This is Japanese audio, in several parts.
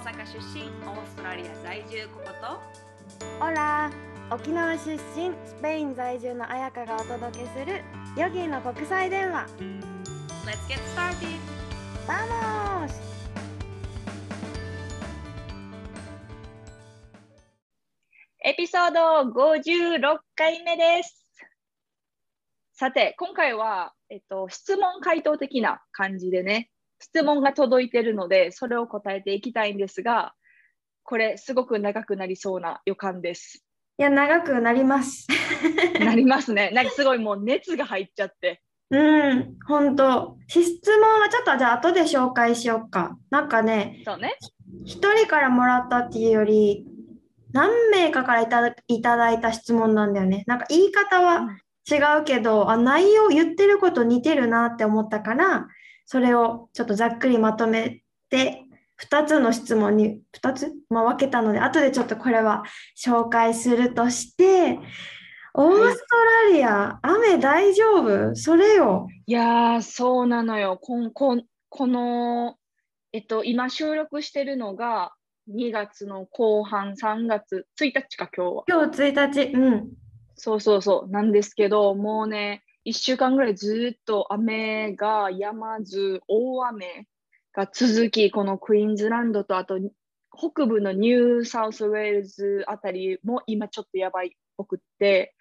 阪出身オーストラリア在住ココと？オラ沖縄出身スペイン在住の彩香がお届けするヨギの国際電話 Let's get started! Vamos! エピソード56回目です。さて、今回は、えっと、質問回答的な感じでね、質問が届いてるので、それを答えていきたいんですが、これ、すごく長くなりそうな予感です。いや長くなります なりますね。なんかすごいもう熱が入っちゃって。うん本当質問はちょっとじゃあ後で紹介しようかなんかねそうね。一人からもらったっていうより何名かからいただいただいた質問なんだよねなんか言い方は違うけど、あ内容言ってること似てるなって思ったからそれをちょっとざっくりまとめて2つの質問に2つ、まあ、分けたので後でちょっとこれは紹介するとしてオーストラリア、雨大丈夫？それよ。いやー、そうなのよ。こんこんこの、えっと、今収録してるのが2月の後半、3月1日か、今日は。今日1日、うん。そうそうそう、なんですけど、もうね、1週間ぐらいずっと雨が止まず、大雨が続き、このクイーンズランドと、あと北部のニューサウスウェールズあたりも今ちょっとやばいっぽくって、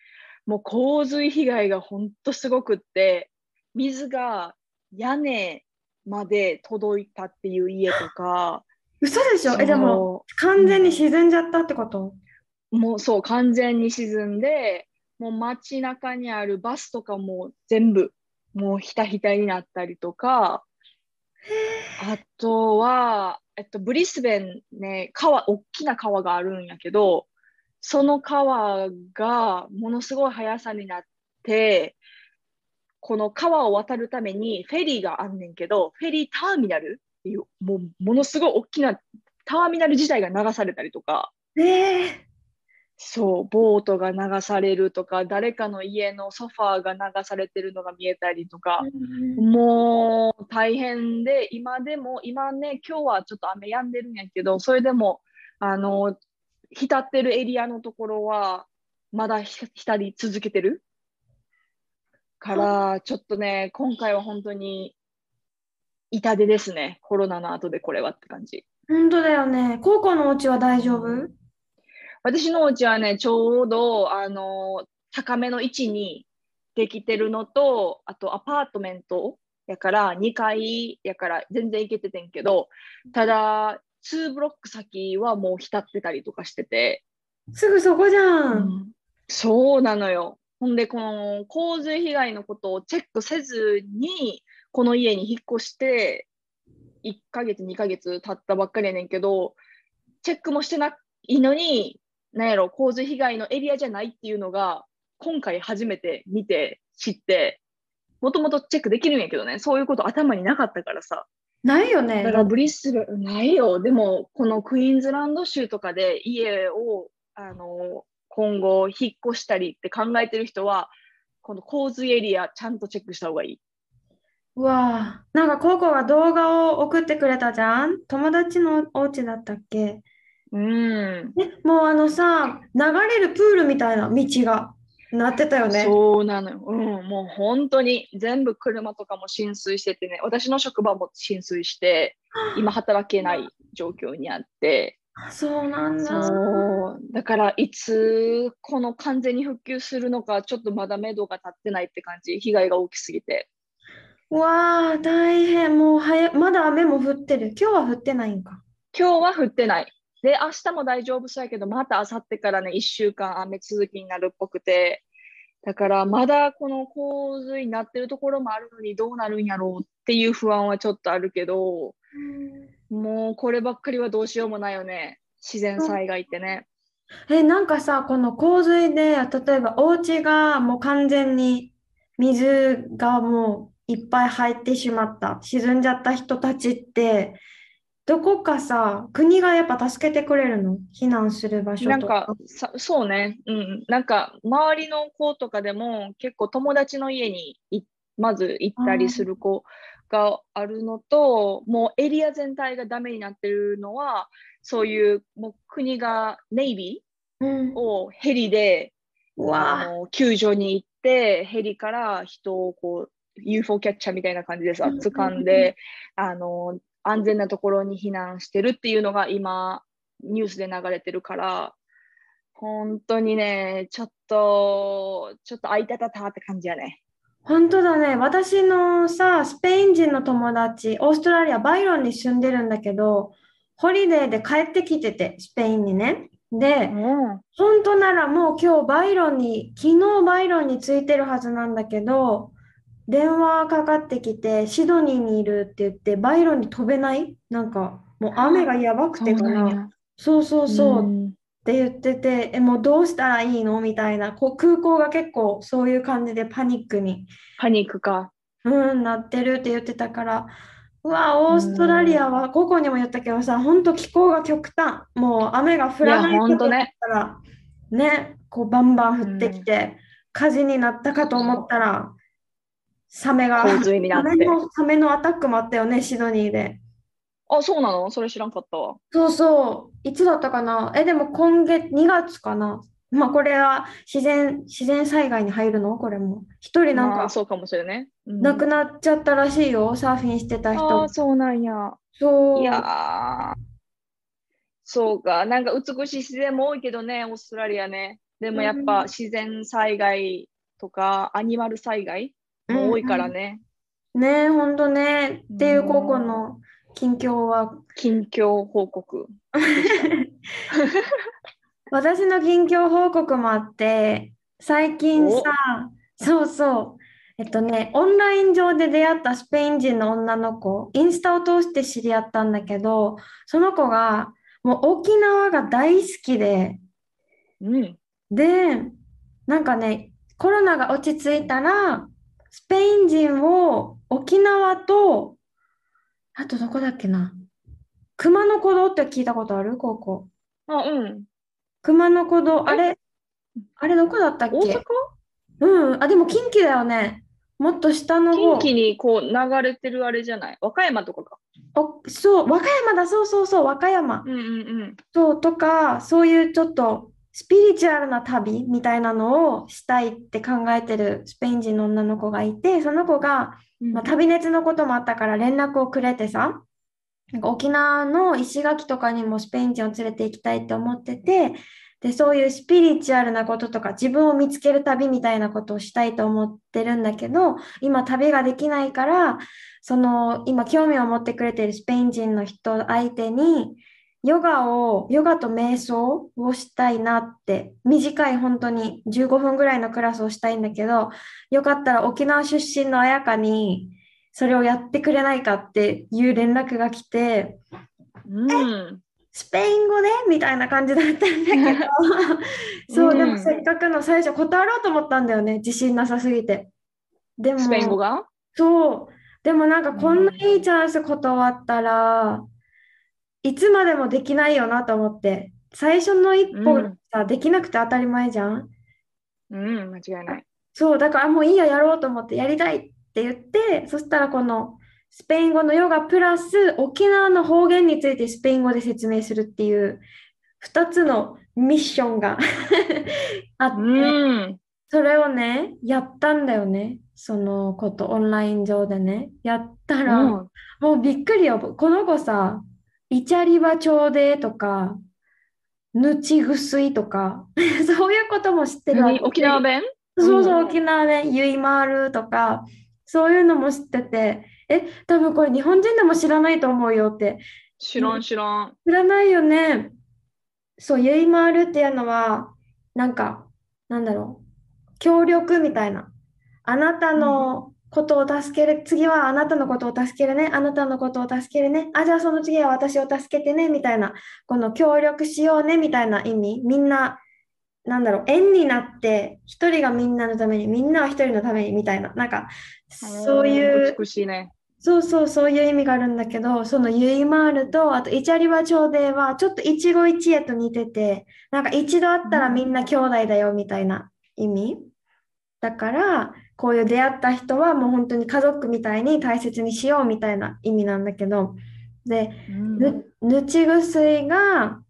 もう洪水被害が本当すごくって、水が屋根まで届いたっていう家とか、嘘でしょ？え、でも完全に沈んじゃったってこと？もうそう、完全に沈んで、もう街中にあるバスとかも全部、もうひたひたになったりとか、あとは、えっと、ブリスベンね、川、大きな川があるんやけど、その川がものすごい速さになって、この川を渡るためにフェリーがあんねんけど、フェリーターミナルっていう、もうものすごい大きなターミナル自体が流されたりとか、ええそう、ボートが流されるとか、誰かの家のソファーが流されてるのが見えたりとか、もう大変で、今でも、今ね、今日はちょっと雨止んでるんやけど、それでも、あの、浸ってるエリアのところは、まだひ浸り続けてる？から、ちょっとね、今回は本当に痛手ですね。コロナの後でこれはって感じ。本当だよね。高校のお家は大丈夫？私のお家はね、ちょうど、あの、高めの位置にできてるのと、あとアパートメントやから、2階やから全然行けててんけど、ただ、2ブロック先はもう浸ってたりとかしてて、すぐそこじゃん。そうなのよ。ほんで、この洪水被害のことをチェックせずに、この家に引っ越して、1ヶ月、2ヶ月経ったばっかりやねんけど、チェックもしてないのに、なんやろ、洪水被害のエリアじゃないっていうのが、今回初めて見て、知って、もともとチェックできるんやけどね、そういうこと頭になかったからさ。ないよねだ。からブリスベン、ないよ。でも、このクイーンズランド州とかで家を、あの、今後引っ越したりって考えてる人は、この洪水エリアちゃんとチェックした方がいい。うわあ、なんかココが動画を送ってくれたじゃん？友達のお家だったっけ？うん。え、もうあのさ、流れるプールみたいな道がなってたよね。そうなのよ。うん、もう本当に全部車とかも浸水しててね、私の職場も浸水して、今働けない状況にあって、あそうなんだ。そう。だから、いつこの完全に復旧するのか、ちょっとまだ目処が立ってないって感じ、被害が大きすぎて。わあ、大変。もうはや、まだ雨も降ってる。今日は降ってないんか。今日は降ってない。で、明日も大丈夫そうやけど、また明後日からね、1週間雨続きになるっぽくて、だからまだこの洪水になってるところもあるのにどうなるんやろうっていう不安はちょっとあるけど、もうこればっかりはどうしようもないよね。自然災害ってね。え、なんかさ、この洪水で、例えばお家がもう完全に水がもういっぱい入ってしまった、沈んじゃった人たちって、どこかさ、国がやっぱ助けてくれるの？避難する場所となんかさ、そうね、うん、なんか周りの子とかでも結構友達の家にいまず行ったりする子があるのと、もうエリア全体がダメになってるのは、そういうもう国がネイビうん。ー。をヘリでうわ。あの救助に行って、ヘリから人をこう UFO キャッチャーみたいな感じでさ掴んで、あの安全なところに避難してるっていうのが今、ニュースで流れてるから、本当にね、ちょっと、ちょっとあいたたたって感じやね。本当だね。私のさ、スペイン人の友達、オーストラリア、バイロンに住んでるんだけど、ホリデーで帰ってきてて、スペインにね。で、うん。本当ならもう今日バイロンに、昨日バイロンに着いてるはずなんだけど、電話かかってきて、シドニーにいるって言って、バイロンに飛べない？なんか、もう雨がやばくてかな。そう。そうそうそう。っんて言ってて、え、もうどうしたらいいの？みたいな、こう空港が結構そういう感じでパニックに。パニックか。うん、なってるって言ってたから、うわ、オーストラリアは、ここにも言ったけどさ、本当気候が極端。もう雨が降らないとだったら、ね、こうバンバン降ってきて、火事になったかと思ったら、サメが、洪水になって。サメの、サメのアタックもあったよね、シドニーで。あ、そうなの？それ知らんかったわ。そうそう、いつだったかな？え、でも今月、2月かな？まあこれは自然、自然災害に入るの？これも。一人なんかまあそうかもしれないね。うん亡くなっちゃったらしいよ、サーフィンしてたあ人あ、。そうなんや。そう。いやー、そうか。なんか美しい自然も多いけどね、オーストラリアね。でもやっうんぱ自然災害とかアニマル災害も多いからね。ねえ、ほんとね。っていううん高校の近況は、近況報告。私の近況報告もあって、最近さ、そうそう、えっとね、オンライン上で出会ったスペイン人の女の子、インスタを通して知り合ったんだけど、その子がもう沖縄が大好きで、うん。で、なんかね、コロナが落ち着いたら、スペイン人を沖縄と、あとどこだっけな。熊野古道って聞いたことある？ここ。あ、うん。熊野古道、え？あれ、あれどこだったっ大阪？けうん、あ、でも近畿だよね。もっと下の方。近畿にこう流れてるあれじゃない？和歌山とかか。お、そう、和歌山だ、そうそうそう、和歌山。うんうんうん。そう、とか、そういうちょっとスピリチュアルな旅みたいなのをしたいって考えてるスペイン人の女の子がいて、その子が、まあ、旅熱のこともあったから連絡をくれてさ、なんか沖縄の石垣とかにもスペイン人を連れて行きたいって思ってて、で、そういうスピリチュアルなこととか自分を見つける旅みたいなことをしたいと思ってるんだけど、今旅ができないから、その今興味を持ってくれているスペイン人の人相手に、ヨガを、ヨガと瞑想をしたいなって、短い本当に15分ぐらいのクラスをしたいんだけど、よかったら沖縄出身の彩香にそれをやってくれないかっていう連絡が来て、うん。スペイン語でみたいな感じだったんだけど、そう、でもうん。せっかくの最初断ろうと思ったんだよね、自信なさすぎて。でも、スペイン語が？そう、でもなんかこんないいチャンス断ったら、いつまでもできないよなと思って、最初の一歩うんさ、できなくて当たり前じゃん？うん、間違いない。そう、だからもういいや、やろうと思って、やりたいって言って、そしたらこのスペイン語のヨガプラス沖縄の方言についてスペイン語で説明するっていう2つのミッションが あって、うん。それをね、やったんだよね。そのこと、オンライン上でね。やったら、うんもうびっくりよ。この子さ、イチャリバ町でとか、ぬちぐすいとか、そういうことも知ってるわ何？け。沖縄弁？そうそう、うん沖縄でゆいまるとか、そういうのも知ってて、え、多分これ日本人でも知らないと思うよって。知らん知らん。知らないよね。そう、ゆいまるっていうのは、なんか、なんだろう、協力みたいな。あなたのことを助ける、次はあなたのことを助けるね、あなたのことを助けるね、あ、じゃあその次は私を助けてね、みたいな、この協力しようね、みたいな意味。みんな、なんだろう、縁になって、一人がみんなのために、みんなは一人のために、みたいな、なんか、そういう、美しいね。そうそう、そういう意味があるんだけど、そのユイマールと、あとイチャリバ町では、ちょっと一期一会と似てて、なんか一度会ったらみんな兄弟だよみたいな意味。だから、こういう出会った人はもう本当に家族みたいに大切にしようみたいな意味なんだけど、で、ぬ、ぬち薬が、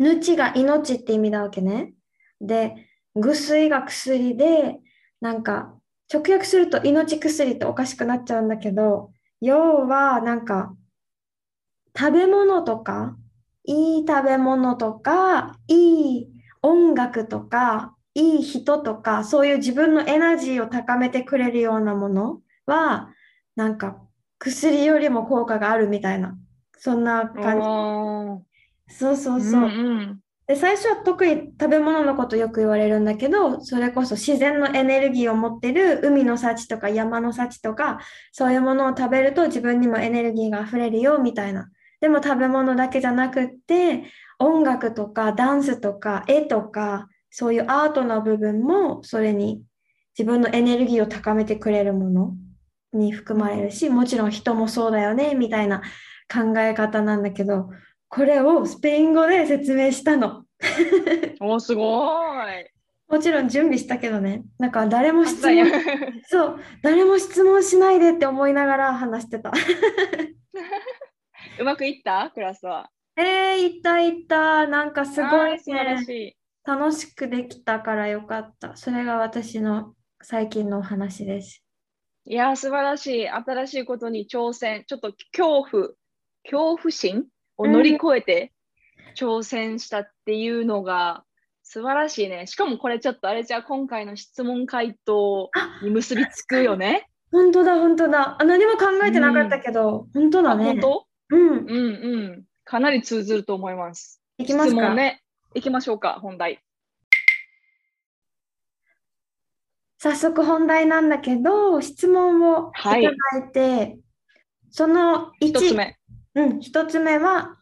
ぬちが命って意味だわけね。で、薬が薬で、なんか、直訳すると命薬っておかしくなっちゃうんだけど、要はなんか、食べ物とか、いい食べ物とか、いい音楽とか、いい人とか、そういう自分のエナジーを高めてくれるようなものは、なんか薬よりも効果があるみたいな、そんな感じ。そうそうそう。うんうんで、最初は特に食べ物のことよく言われるんだけど、それこそ自然のエネルギーを持ってる海の幸とか山の幸とか、そういうものを食べると自分にもエネルギーが溢れるよみたいな。でも食べ物だけじゃなくって、音楽とかダンスとか絵とか、そういうアートの部分もそれに自分のエネルギーを高めてくれるものに含まれるし、もちろん人もそうだよね、みたいな考え方なんだけど、これをスペイン語で説明したの。おすごい。もちろん準備したけどね。なんか誰も質問、そう、誰も質問しないでって思いながら話してた。うまくいった？クラスは。えー、いったいった。なんかすごいあー素晴らねしい。楽しくできたからよかった。それが私の最近のお話です。いやー、素晴らしい。新しいことに挑戦。ちょっと恐怖、恐怖心？を乗り越えて挑戦したっていうのが素晴らしいね。しかもこれちょっとあれじゃあ今回の質問回答に結びつくよね。本当だ、本当だ。あ、何も考えてなかったけど、本当だあ、ね。本当？うん。うんうん。かなり通ずると思います。いきますか。質問ね。いきましょうか、本題。早速本題なんだけど、質問をいたはいだいて、その1、一つ目。うん、一つ目は、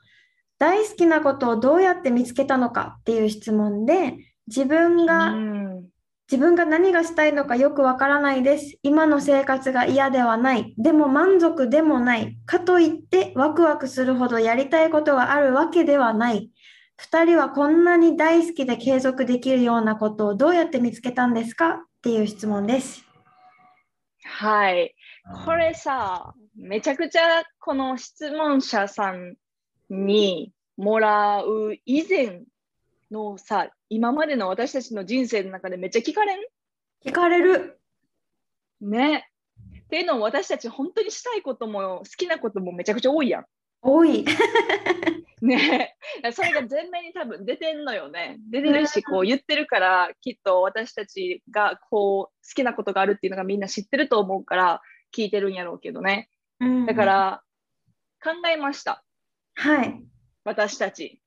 大好きなことをどうやって見つけたのかっていう質問で、自分うが、ん。自分が何がしたいのかよくわからないです。今の生活が嫌ではない。でも満足でもない。かといってワクワクするほどやりたいことがあるわけではない。二人はこんなに大好きで継続できるようなことをどうやって見つけたんですか？っていう質問です。はい。これさ、めちゃくちゃこの質問者さんにもらう以前のさ、今までの私たちの人生の中でめっちゃ聞かれん？聞かれる。ね。っていうのも私たち本当にしたいことも好きなこともめちゃくちゃ多いやん。多い。ね。それが前面に多分出てんのよね。出てるし、こう言ってるから、きっと私たちがこう好きなことがあるっていうのがみんな知ってると思うから聞いてるんやろうけどね。だか、ら考えました。はい。私たち。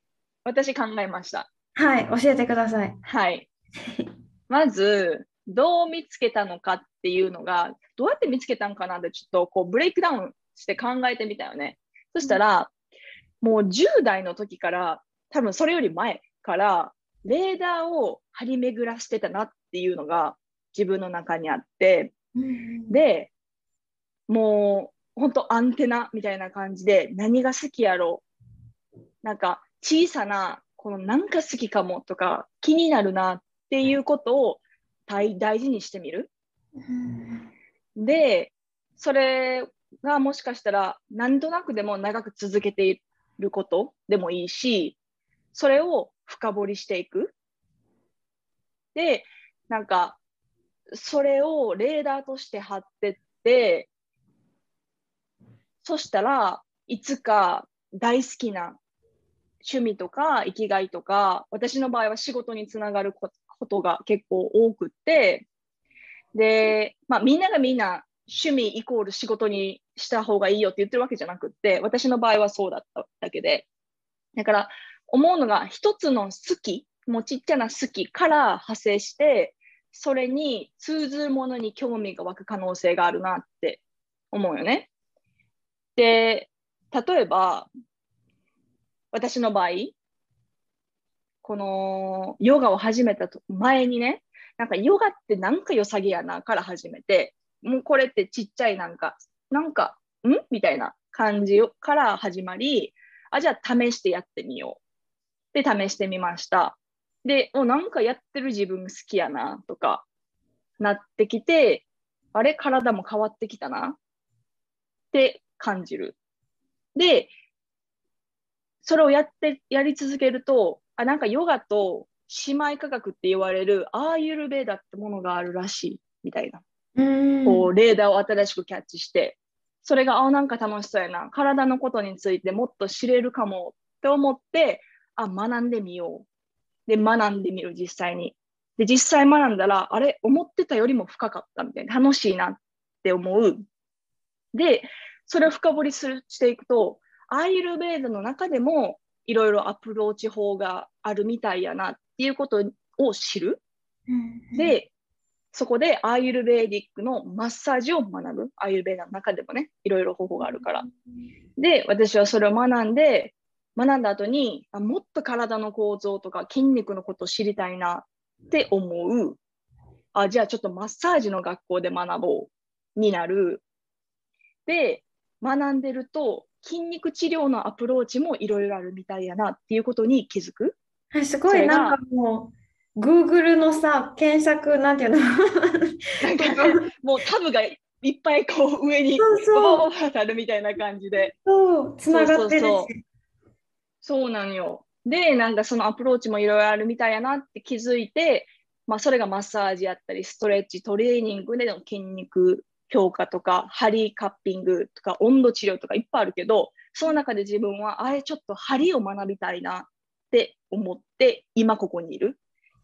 私考えました。はい。教えてください。はい。まず、どう見つけたのかっていうのが、どうやって見つけたのかなってちょっとこうブレイクダウンして考えてみたよね。そしたら、もう10代の時から、多分それより前から、レーダーを張り巡らしてたなっていうのが自分の中にあって、で、もう本当アンテナみたいな感じで何が好きやろうなんか小さなこのなんか好きかもとか気になるなっていうことを大大事にしてみる。で、それがもしかしたら何となくでも長く続けていることでもいいし、それを深掘りしていく。で、なんかそれをレーダーとして貼ってって、そしたらいつか大好きな趣味とか生きがいとか、私の場合は仕事につながることが結構多くって、で、まあみんながみんな趣味イコール仕事にした方がいいよって言ってるわけじゃなくって、私の場合はそうだっただけで。だから思うのが一つの好き、もうちっちゃな好きから派生して、それに通ずるものに興味が湧く可能性があるなって思うよね。で、例えば、私の場合、このヨガを始めたと前にね、なんかヨガってなんか良さげやなから始めて、もうこれってちっちゃいなんか、なんか、ん？みたいな感じから始まり、あ、じゃあ試してやってみよう。で、試してみました。で、おなんかやってる自分好きやなとかなってきて、あれ体も変わってきたなって感じる。で、それをやって、やり続けると、あ、なんかヨガと姉妹科学って言われるアーユルベーダってものがあるらしいみたいな。うんこう、レーダーを新しくキャッチして、それが、あ、なんか楽しそうやな。体のことについてもっと知れるかもって思って、あ、学んでみよう。で、学んでみる、実際に。で、実際学んだら、あれ、思ってたよりも深かったみたいな、楽しいなって思う。で、それを深掘りするしていくと、アイルベーダの中でも、いろいろアプローチ法があるみたいやなっていうことを知る。で、そこでアーユルベーディックのマッサージを学ぶ。アーユルベーダの中でもね、いろいろ方法があるから。で、私はそれを学んで、学んだ後にあもっと体の構造とか筋肉のことを知りたいなって思う。あ、じゃあちょっとマッサージの学校で学ぼうになる。で、学んでると筋肉治療のアプローチもいろいろあるみたいやなっていうことに気づく。すごいなんかもう Google のさ検索なんていうの？なんか、ね、もうタブがいっぱいこう上にそうあるみたいな感じで。そうつながってるそうそうなんよ。で、なんかそのアプローチもいろいろあるみたいやなって気づいて、まあ、それがマッサージやったり、ストレッチ、トレーニングでの筋肉強化とか、針カッピングとか、温度治療とかいっぱいあるけど、その中で自分は、あれちょっと針を学びたいなって思って、今ここにいる。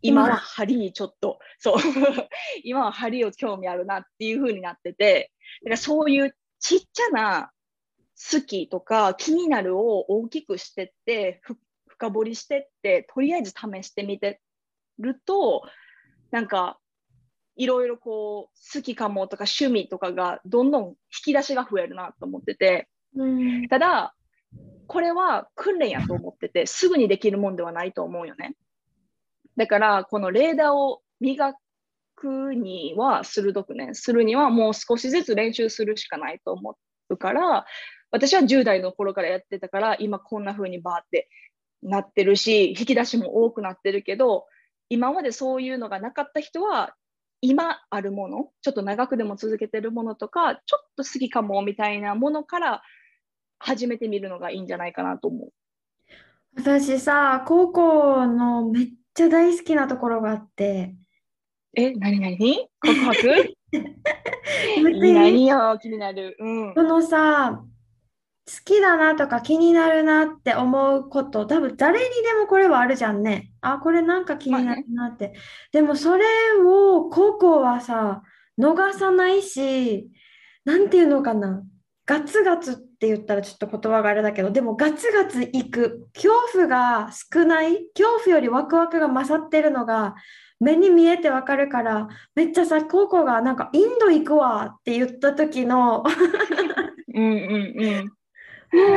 今は針にちょっと、そう、今は針を興味あるなっていう風になってて、だからそういうちっちゃな好きとか気になるを大きくしてって、深掘りしてって、とりあえず試してみてると、なんかいろいろこう好きかもとか趣味とかがどんどん引き出しが増えるなと思ってて、うん、ただこれは訓練やと思っててすぐにできるもんではないと思うよねだからこのレーダーを磨くには鋭くねするにはもう少しずつ練習するしかないと思うから私は10代の頃からやってたから今こんな風にバーってなってるし引き出しも多くなってるけど今までそういうのがなかった人は今あるものちょっと長くでも続けてるものとかちょっと好きかもみたいなものから始めてみるのがいいんじゃないかなと思う。私さ高校のめっちゃ大好きなところがあってえ何何？告白？何よ気になる。うん、このさ好きだなとか気になるなって思うこと多分誰にでもこれはあるじゃんね。あこれなんか気になるなって。まあね、でもそれを高校はさ逃さないし何て言うのかなガツガツって言ったらちょっと言葉があれだけどでもガツガツ行く。恐怖が少ない。恐怖よりワクワクが勝ってるのが目に見えてわかるからめっちゃさ高校がなんかインド行くわって言った時のうんうんうん。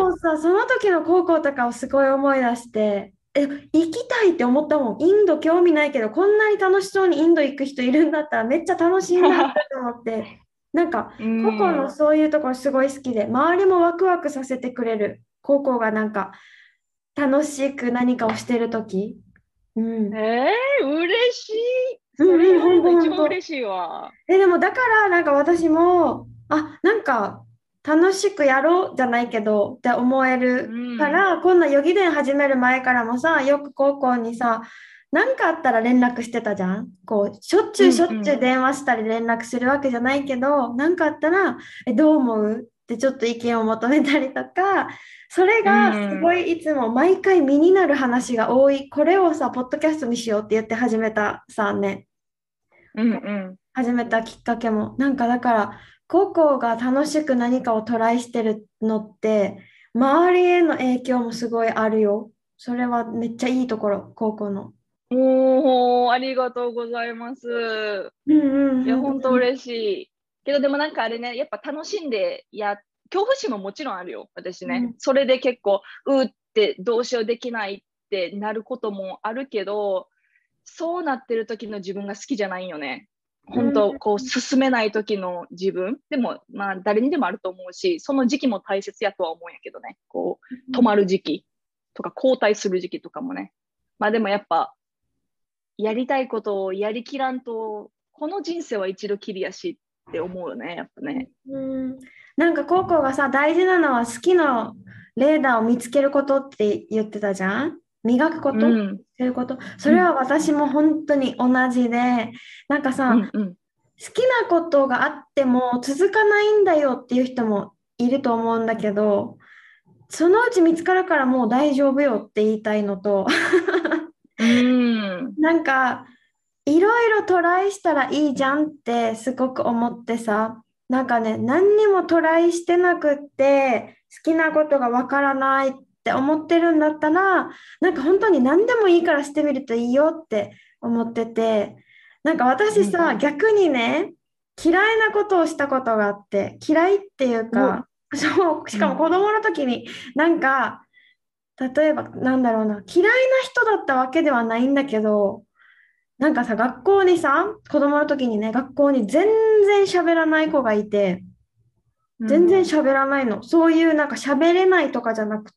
もうさ、その時の高校とかをすごい思い出して、え、行きたいって思ったもん。インド興味ないけど、こんなに楽しそうにインド行く人いるんだったらめっちゃ楽しいなって思って、なんか、高校のそういうところすごい好きで、周りもワクワクさせてくれる。高校がなんか、楽しく何かをしてる時。うん、えー、嬉しい。それ一番嬉しいわ。え、でもだからなんか私も、あ、なんか楽しくやろうじゃないけどって思えるから、うん、こんな予義伝始める前からもさよく高校にさ何かあったら連絡してたじゃん？こうしょっちゅうしょっちゅう電話したり連絡するわけじゃないけど何、うん、かあったらえどう思う？ってちょっと意見を求めたりとかそれがすごいいつも毎回身になる話が多い。これをさポッドキャストにしようって言って始めたさね、うんうん、始めたきっかけも。なんかだから高校が楽しく何かをトライしてるのって周りへの影響もすごいあるよ。それはめっちゃいいところ、高校の。おお、ありがとうございます。うんうん、いや、本当嬉しい。けど、でもなんかあれね、やっぱ楽しんでや、恐怖心ももちろんあるよ、私ね。うん、それで結構、うってどうしようできないってなることもあるけど、そうなってる時の自分が好きじゃないよね。本当こう進めない時の自分でもまあ誰にでもあると思うしその時期も大切やとは思うんやけどねこう止まる時期とか交代する時期とかもねまあでもやっぱやりたいことをやりきらんとこの人生は一度きりやしって思うよね、やっぱね。うん、なんかココがさ、大事なのは好きなレーダーを見つけることって言ってたじゃん？磨くこと、うん。見つけること？それは私も本当に同じで、なんかさ、うんうん。好きなことがあっても続かないんだよっていう人もいると思うんだけど、そのうち見つかるからもう大丈夫よって言いたいのと、うん。なんかいろいろトライしたらいいじゃんってすごく思ってさ、なんかね、何にもトライしてなくって好きなことがわからないって思ってるんだったら、なんか本当に何でもいいからしてみるといいよって思ってて、なんか私うん。さ、逆にね、嫌いなことをしたことがあって、嫌いっていうか、そう、しかも子供の時になんか、例えばなんだろうな、嫌いな人だったわけではないんだけど、なんかさ、学校にさ、子供の時にね、学校に全然喋らない子がいて、全然喋らないの。そういうなんか喋れないとかじゃなく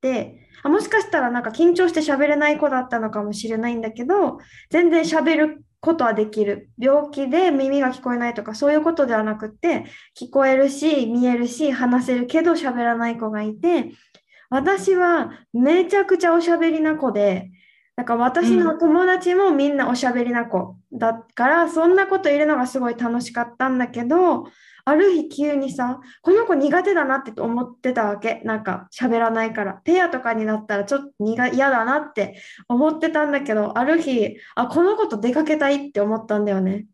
て、あ、もしかしたらなんか緊張して喋れない子だったのかもしれないんだけど、全然喋ることはできる。病気で耳が聞こえないとかそういうことではなくて、聞こえるし、見えるし、話せるけど喋らない子がいて、私はめちゃくちゃおしゃべりな子で、なんか私の友達もみんなおしゃべりな子だから、そんなこといるのがすごい楽しかったんだけど、ある日急にさ、この子苦手だなって思ってたわけ。なんか喋らないから。ペアとかになったらちょっと苦嫌だなって思ってたんだけど、ある日、あ、この子と出かけたいって思ったんだよね。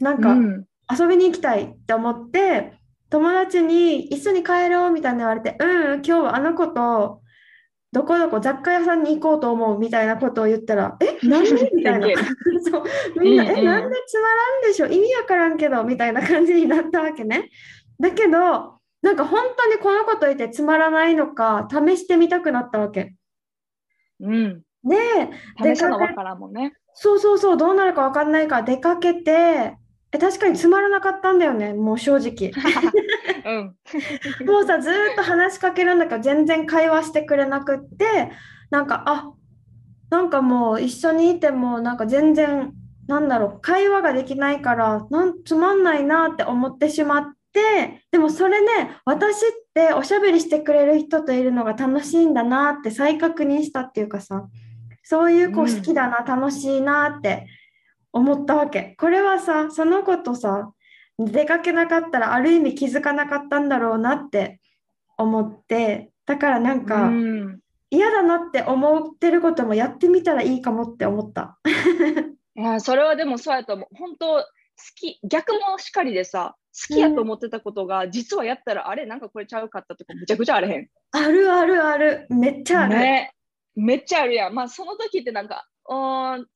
なんかうん。遊びに行きたいって思って、友達に一緒に帰ろうみたいな言われて、うん、今日はあの子とどこどこ雑貨屋さんに行こうと思うみたいなことを言ったら、え、なんでみたいな。そう、みんな、え、なんでつまらんでしょ？意味わからんけど、みたいな感じになったわけね。だけど、なんか本当にこの子といてつまらないのか、試してみたくなったわけ。うん。で、試したのわからんもんね。そうそうそう、どうなるかわかんないから出かけて、え、確かにつまらなかったんだよね、もう正直。うん。もうさ、ずーっと話しかけるんだけど、全然会話してくれなくって、なんか、あ、なんかもう一緒にいても、なんか全然、なんだろう、会話ができないから、なんつまんないなって思ってしまって、でもそれね、私っておしゃべりしてくれる人といるのが楽しいんだなって再確認したっていうかさ、そういう子うん好きだな、楽しいなって思ったわけ。これはさ、その子とさ、出かけなかったらある意味気づかなかったんだろうなって思って、だからなんかうん。嫌だなって思ってることもやってみたらいいかもって思った。いや、それはでもそうやと思う。本当好き、逆もしかりでさ、好きやと思ってたことが、実はやったら、あれ、なんかこれちゃうかったとか、むちゃくちゃあれへん。あるあるある、めっちゃある。ね。めっちゃあるやん。まあ、その時ってなんか、うーん、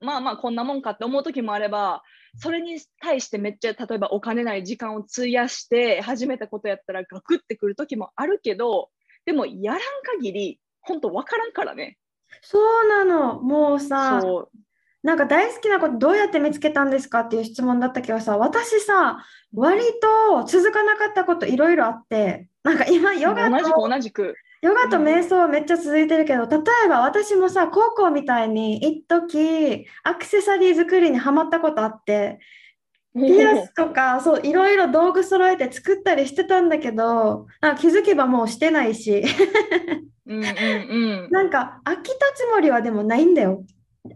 まあまあ、こんなもんかって思う時もあれば、それに対してめっちゃ、例えばお金ない時間を費やして始めたことやったら、ガクってくる時もあるけど、でも、やらん限り、本当わからんからね。そうなの、もうさ。なんか大好きなことどうやって見つけたんですかっていう質問だったけどさ、私さ、割と続かなかったこといろいろあって、なんか今ヨガ同じくと同じく。ヨガと瞑想はめっちゃ続いてるけど、例えば私もさ、高校みたいに一時アクセサリー作りにハマったことあって、ピアスとか、そう、いろいろ道具揃えて作ったりしてたんだけど、なんか気づけばもうしてないし、うんうんうん。なんか飽きたつもりはでもないんだよ。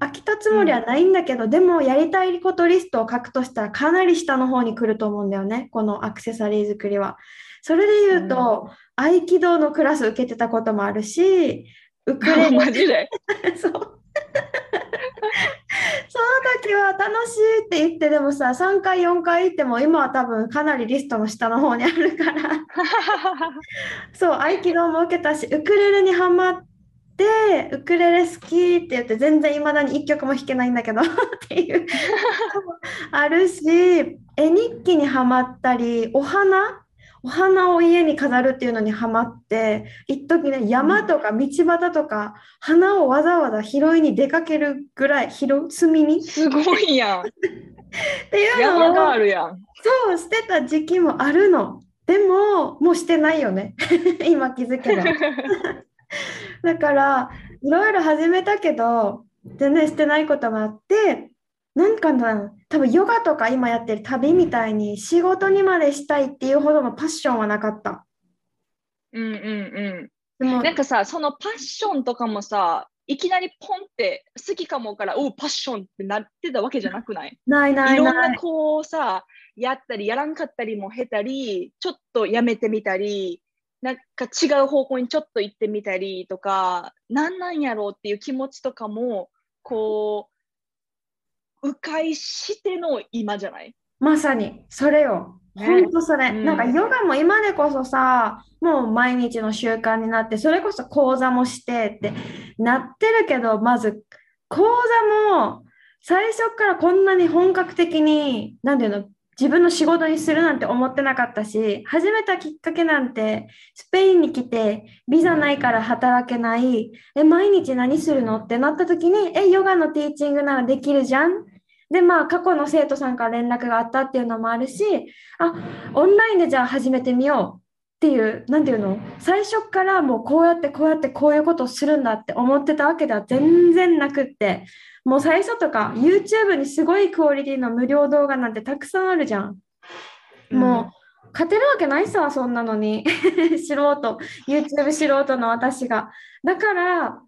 飽きたつもりはないんだけど、でもやりたいことリストを書くとしたらかなり下の方に来ると思うんだよね、このアクセサリー作りは。それで言うと、合気道のクラス受けてたこともあるし、ウクレレ。そう。その時は楽しいって言って、でもさ、3回、4回行っても、今は多分かなりリストの下の方にあるから、そう、合気道も受けたし、ウクレレにハマって、ウクレレ好きって言って、全然いまだに1曲も弾けないんだけどっていうあるし、絵日記にハマったり、お花お花を家に飾るっていうのにハマって、一時ね、山とか道端とか、花をわざわざ拾いに出かけるぐらい、拾う、摘みに？っすごいやん。ていう山のをがあるやん。そうしてた時期もあるの。でも、もうしてないよね。今気づけば。だから、いろいろ始めたけど、全然してないこともあって、なんかな、多分ヨガとか今やってる旅みたいに仕事にまでしたいっていうほどのパッションはなかった。うんうんうん。でも、なんかさ、そのパッションとかもさ、いきなりポンって好きかもから、おう、パッションってなってたわけじゃなくない？ないないいろんな。こうさ、やったり、やらんかったりも経たり、ちょっとやめてみたり、なんか違う方向にちょっと行ってみたりとか、なんなんやろうっていう気持ちとかも、こう、迂回しての今じゃない？まさに、それよ。ね。ほんとそれ。うん。なんかヨガも今でこそさ、もう毎日の習慣になって、それこそ講座もしてってなってるけど、まず講座も最初からこんなに本格的に、なんていうの、自分の仕事にするなんて思ってなかったし、始めたきっかけなんて、スペインに来て、ビザないから働けない、え、毎日何するの？ってなった時に、え、ヨガのティーチングならできるじゃんで、まあ、過去の生徒さんから連絡があったっていうのもあるし、あ、オンラインでじゃあ始めてみようっていう、なんていうの？最初からもうこうやってこうやってこういうことをするんだって思ってたわけでは全然なくって、もう最初とか YouTube にすごいクオリティの無料動画なんてたくさんあるじゃん。もう勝てるわけないさ、そんなのに。素人、YouTube 素人の私が。だから、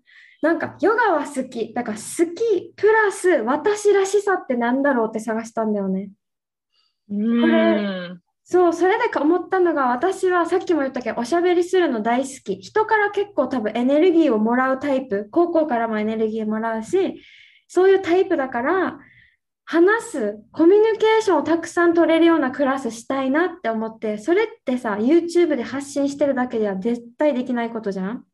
なんかヨガは好き。だから好きプラス私らしさってなんだろうって探したんだよね。うん、これそう、それでか思ったのが私はさっきも言ったけどおしゃべりするの大好き。人から結構多分エネルギーをもらうタイプ。高校からもエネルギーもらうし、そういうタイプだから話す、コミュニケーションをたくさん取れるようなクラスしたいなって思って、それってさ、YouTube で発信してるだけでは絶対できないことじゃん。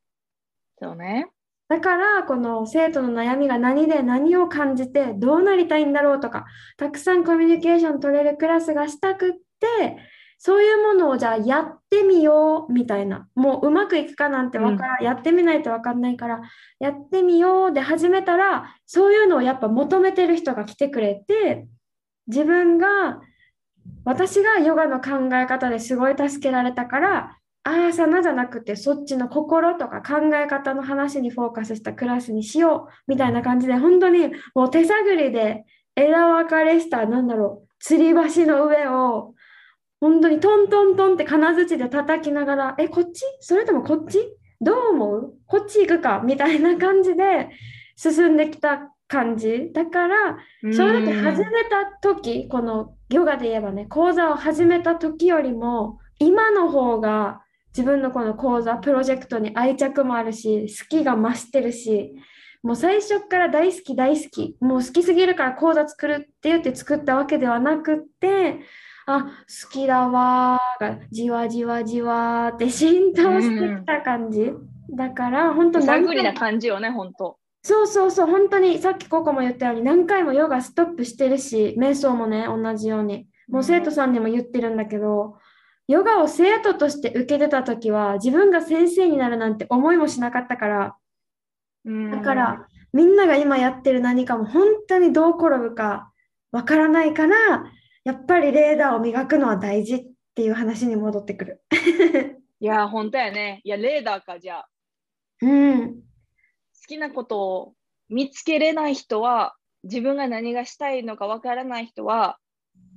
そうね。だから、この生徒の悩みが何で何を感じてどうなりたいんだろうとか、たくさんコミュニケーション取れるクラスがしたくって、そういうものをじゃあやってみようみたいな。もううまくいくかなんてわからん、やってみないとわかんないから、やってみようで始めたら、そういうのをやっぱ求めてる人が来てくれて、自分が、私がヨガの考え方ですごい助けられたから、ああさなじゃなくてそっちの心とか考え方の話にフォーカスしたクラスにしようみたいな感じで本当にもう手探りで枝分かれしたなんだろう吊り橋の上を本当にトントントンって金槌で叩きながらえこっち？それともこっち？どう思う？こっち行くかみたいな感じで進んできた感じ。だから正直始めた時このヨガで言えばね講座を始めた時よりも今の方が自分のこの講座プロジェクトに愛着もあるし好きが増してるしもう最初から大好き大好き。もう好きすぎるから講座作るって言って作ったわけではなくってあ好きだわーがじわじわじわーって浸透してきた感じ、だから本当手何探りな感じよね、本当。そうそうそう本当にさっきココも言ったように何回もヨガストップしてるし瞑想もね同じように。もう生徒さんにも言ってるんだけど、ヨガを生徒として受けてた時は自分が先生になるなんて思いもしなかったからだからみんなが今やってる何かも本当にどう転ぶかわからないからやっぱりレーダーを磨くのは大事っていう話に戻ってくる。いや、本当やね。いや、レーダーか、じゃあ。うん、好きなことを見つけれない人は、自分が何がしたいのかわからない人は、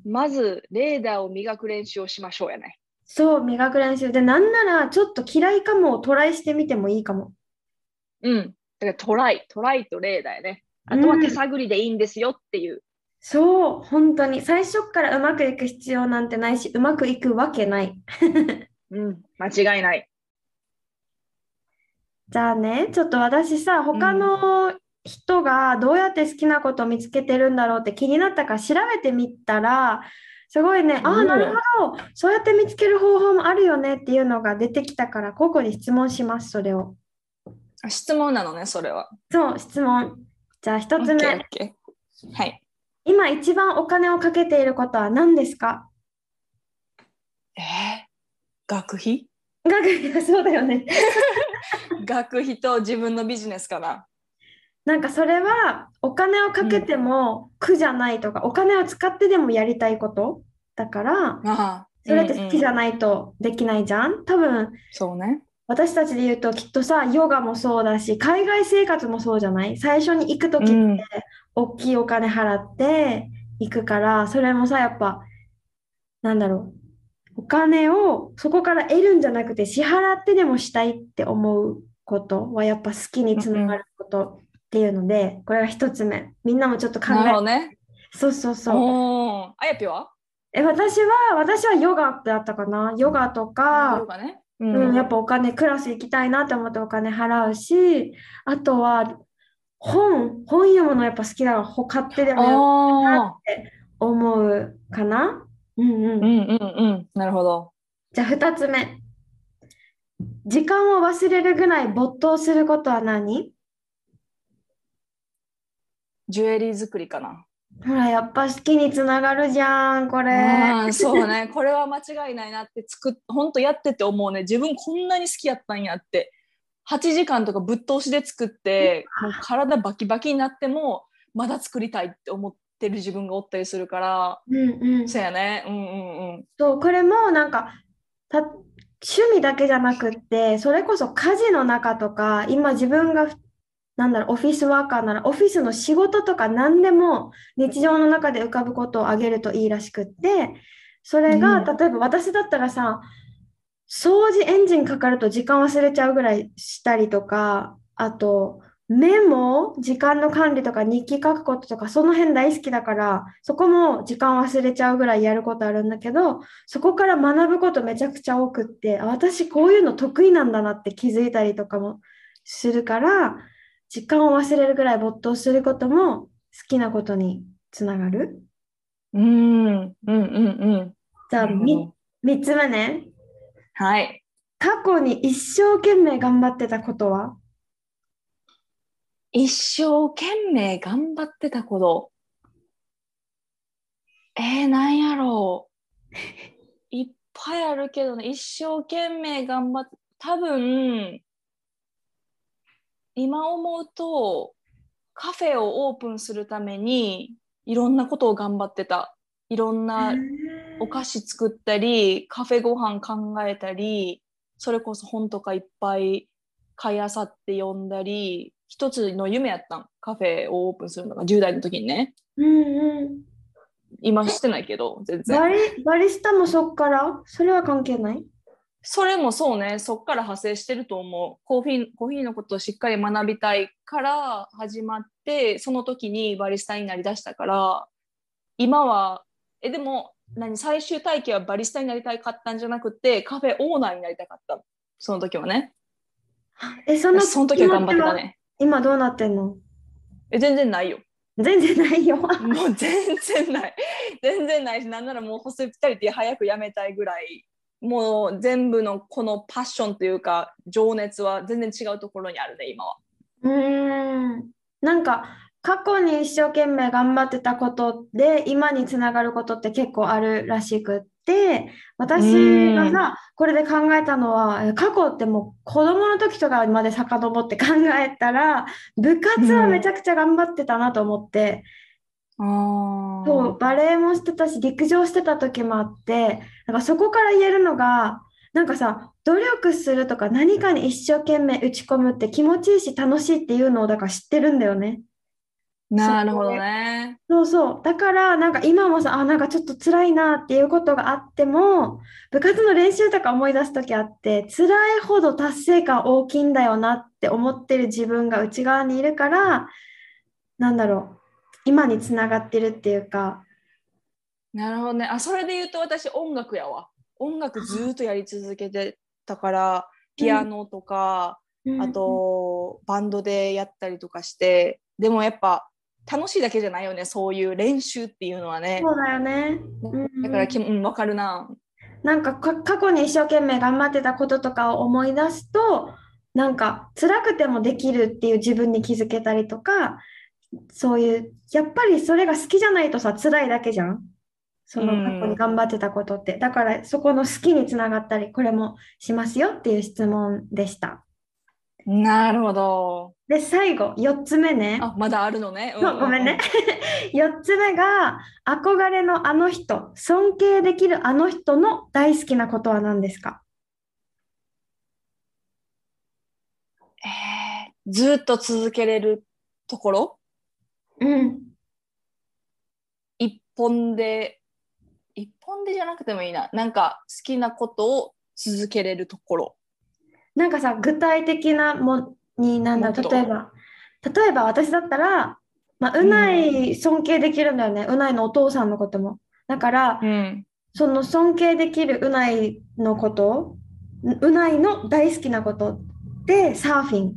まずレーダーを磨く練習をしましょうやね。そう磨く練習でなんならちょっと嫌いかもをトライしてみてもいいかも。うん。だからトライ、トライとレーダーやね。あとは手探りでいいんですよっていう。そう、本当に最初からうまくいく必要なんてないし、うまくいくわけない。うん、間違いない。じゃあね、ちょっと私さ、他の人がどうやって好きなことを見つけてるんだろうって気になったから調べてみたら、すごいね、ああ、うんなるほど、そうやって見つける方法もあるよねっていうのが出てきたから、個々に質問します、それを。あ質問なのね、それは。そう、質問。じゃあ一つ目、はい。今一番お金をかけていることは何ですか？えー、学費？学費 そうだよね。学費と自分のビジネスかな。なんかそれはお金をかけても苦じゃないとか、お金を使ってでもやりたいことだから、それって好きじゃうんうんないとできないじゃん？多分そうね。私たちで言うときっとさ、ヨガもそうだし、海外生活もそうじゃない？最初に行くときってうん大きいお金払って行くから、それもさ、やっぱ、なんだろう。お金をそこから得るんじゃなくて支払ってでもしたいって思うことはやっぱ好きにつながることっていうので、これが一つ目。みんなもちょっと考なるほえどね。そうそうそう。あやぴは？え、私は、私はヨガだったかな？ヨガとかヨ、ガね。ううん、やっぱお金、クラス行きたいなって思ってお金払うし、あとは本、本読むのやっぱ好きだから、ほ買ってでもやああ、思うかな？うんうん。うんうんうん。なるほど。じゃあ2つ目。時間を忘れるぐらい没頭することは何？ジュエリー作りかな。ほら、やっぱ好きにつながるじゃん、これ。そうね。これは間違いないなって作っ、本当やってて思うね。自分こんなに好きやったんやって。8時間とかぶっ通しで作って、もう体バキバキになっても、まだ作りたいって思ってる自分がおったりするから、うんうん。そうやね。うんうんうん。そう、これもなんか、た、趣味だけじゃなくって、それこそ家事の中とか、今自分が、なんだろう、オフィスワーカーなら、オフィスの仕事とか何でも日常の中で浮かぶことをあげるといいらしくって、それが、うん。例えば私だったらさ、掃除エンジンかかると時間忘れちゃうぐらいしたりとか、あと、メモ、時間の管理とか日記書くこととか、その辺大好きだから、そこも時間忘れちゃうぐらいやることあるんだけど、そこから学ぶことめちゃくちゃ多くって、あ私こういうの得意なんだなって気づいたりとかもするから、時間を忘れるぐらい没頭することも好きなことにつながる。うんうんうんうん。じゃあ、なるほみど3つ目ね。はい。過去に一生懸命頑張ってたことは？一生懸命頑張ってたこと。えー、なんやろう。いっぱいあるけどね、一生懸命頑張って、多分、今思うと、カフェをオープンするために、いろんなことを頑張ってた。いろんなお菓子作ったり、カフェご飯考えたり、それこそ本とかいっぱい買いあさって読んだり、一つの夢やったん。カフェをオープンするのが10代の時にね。うんうん。今してないけど、全バ然。リ、バリスタもそっから？それは関係ない？それもそうね、そっから派生してると思う。コーヒー、コーヒーのことをしっかり学びたいから始まって、その時にバリスタになりだしたから、今は、え、でも、何、最終体験はバリスタになりたかったんじゃなくて、カフェオーナーになりたかった。その時はね。え、そのその時は頑張ってたね。今どうなってんの？え、全然ないよ。全然ないよ。もう全然ない。全然ないし、なんならもうホスピタリティ早くやめたいぐらい、もう全部のこのパッションというか、情熱は全然違うところにあるね、今は。うーん。なんか、過去に一生懸命頑張ってたことで、今につながることって結構あるらしくって、私がさ、これで考えたのは、え過去ってもう子供の時とかまで遡って考えたら、部活はめちゃくちゃ頑張ってたなと思って、あそう、バレエもしてたし、陸上してた時もあって、なんかそこから言えるのが、なんかさ、努力するとか何かに一生懸命打ち込むって気持ちいいし楽しいっていうのをだから知ってるんだよね。なるほどね。そうそう。だから、なんか今もさ、あ、なんかちょっと辛いなっていうことがあっても、部活の練習とか思い出す時あって、辛いほど達成感大きいんだよなって思ってる自分が内側にいるから、なんだろう、今につながってるっていうか、なるほどね。あ、それで言うと私音楽やわ。音楽ずーっとやり続けてたから、ピアノとか、うんあとバンドでやったりとかして、でもやっぱ楽しいだけじゃないよね、そういう練習っていうのはね。そうだよね。うんだからき、うん、わかるな。なんかか過去に一生懸命頑張ってたこととかを思い出すと、なんか辛くてもできるっていう自分に気づけたりとか、そういう、やっぱりそれが好きじゃないとさ、辛いだけじゃん？そのうん過去に頑張ってたことって。だからそこの好きにつながったり、これもしますよっていう質問でした。なるほど。で、最後、4つ目ね。あ、まだあるのね。うそうごめんね。4つ目が、憧れのあの人、尊敬できるあの人の大好きなことは何ですか？ずっと続けれるところ？うん。一本で一本でじゃなくてもいいななんか好きなことを続けれるところなんかさ、具体的なもになんだ、例えば、例えば私だったら、まあ、うない尊敬できるんだよね、うないのお父さんのことも。だから、うんその尊敬できるうないのこと、うないの大好きなことってサーフィン。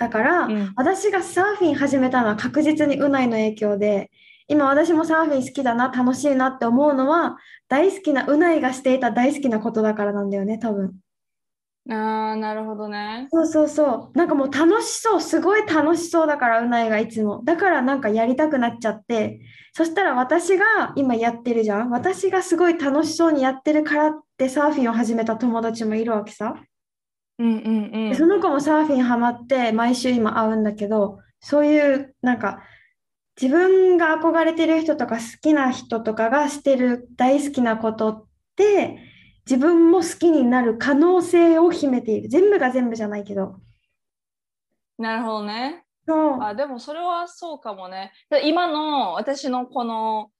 だから、うん私がサーフィン始めたのは確実にうないの影響で、今私もサーフィン好きだな、楽しいなって思うのは、大好きなうないがしていた大好きなことだからなんだよね、多分。あーなるほどねそうそうそう。なんかもう楽しそう、すごい楽しそうだから、うないがいつも。だからなんかやりたくなっちゃって、そしたら私が今やってるじゃん。私がすごい楽しそうにやってるからってサーフィンを始めた友達もいるわけさ。うんうんうんでその子もサーフィンハマって毎週今会うんだけど、そういうなんか自分が憧れてる人とか好きな人とかがしてる大好きなことって自分も好きになる可能性を秘めている。全部が全部じゃないけど。なるほどねそう。あでもそれはそうかもねで今の私のこの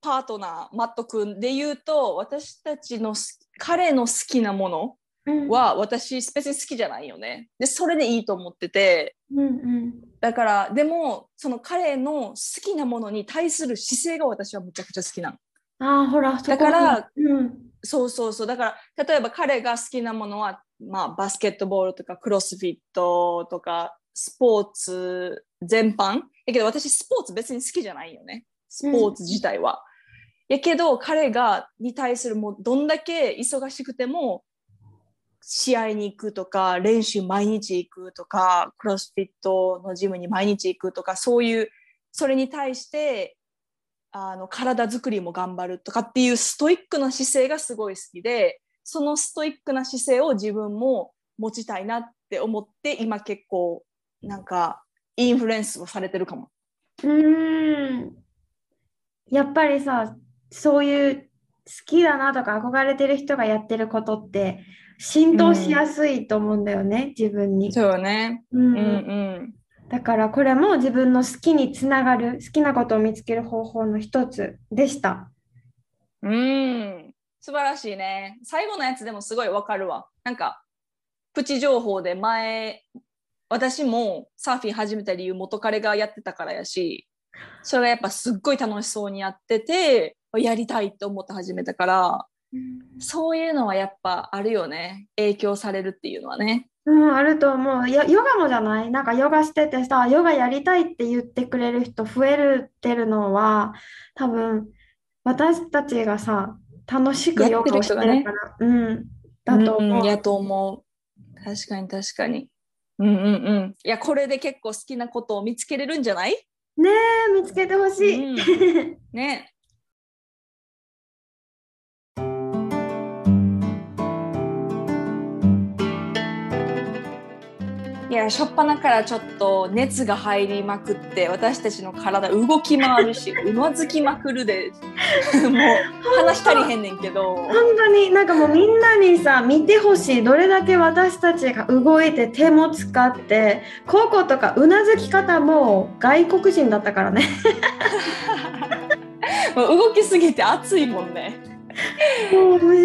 パートナーマット君で言うと私たちのす彼の好きなものうんは私別に好きじゃないよね。でそれでいいと思ってて。うんうん。だからでもその彼の好きなものに対する姿勢が私はむちゃくちゃ好きなの。ああ、ほら、だからうん、そうそうそう。だから例えば彼が好きなものは、まあ、バスケットボールとかクロスフィットとかスポーツ全般。だけど私スポーツ別に好きじゃないよね。スポーツ自体は。やけど彼がに対するもうどんだけ忙しくても試合に行くとか練習毎日行くとかクロスフィットのジムに毎日行くとかそういうそれに対してあの体作りも頑張るとかっていうストイックな姿勢がすごい好きでそのストイックな姿勢を自分も持ちたいなって思って今結構なんかインフルエンスをされてるかも。うん。やっぱりさ、そういう好きだなとか憧れてる人がやってることって浸透しやすいと思うんだよね、自分に。そうよね。うんうんうん。だからこれも自分の好きにつながる、好きなことを見つける方法の一つでした。うん。素晴らしいね。最後のやつでもすごいわかるわ。なんか、プチ情報で前、私もサーフィン始めた理由元彼がやってたからやし、それがやっぱすっごい楽しそうにやってて、やりたいって思って始めたから、そういうのはやっぱあるよね。影響されるっていうのはね。うん、あると思う。ヨヨガもじゃない？なんかヨガしててさ、ヨガやりたいって言ってくれる人増えるってるのは、多分私たちがさ、楽しくヨガをしてるから、うん、だとうん思う。やと思う。確かに確かに。うんうんうん。いや、これで結構好きなことを見つけれるんじゃない？ねえ、見つけてほしい。うん ね。いや、しょっぱなからちょっと熱が入りまくって、私たちの体動き回るし、うなずきまくるで、もう話足りへんねんけど。本当になんかもうみんなにさ見てほしいどれだけ私たちが動いて手も使ってココとかうなずき方も外国人だったからね もう動きすぎて熱いもんね。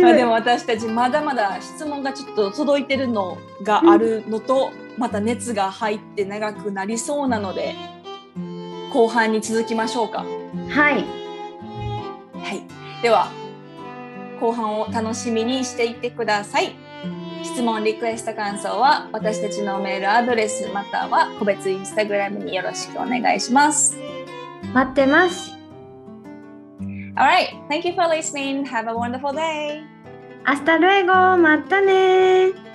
まあでも私たちまだまだ質問がちょっと届いてるのがあるのと、また熱が入って長くなりそうなので後半に続きましょうか。はいはい、では後半を楽しみにしていてください。質問、リクエスト、感想は私たちのメールアドレスまたは個別インスタグラムによろしくお願いします。待ってます Alright, thank you for listening. Have a wonderful day. 明日ルエゴまたね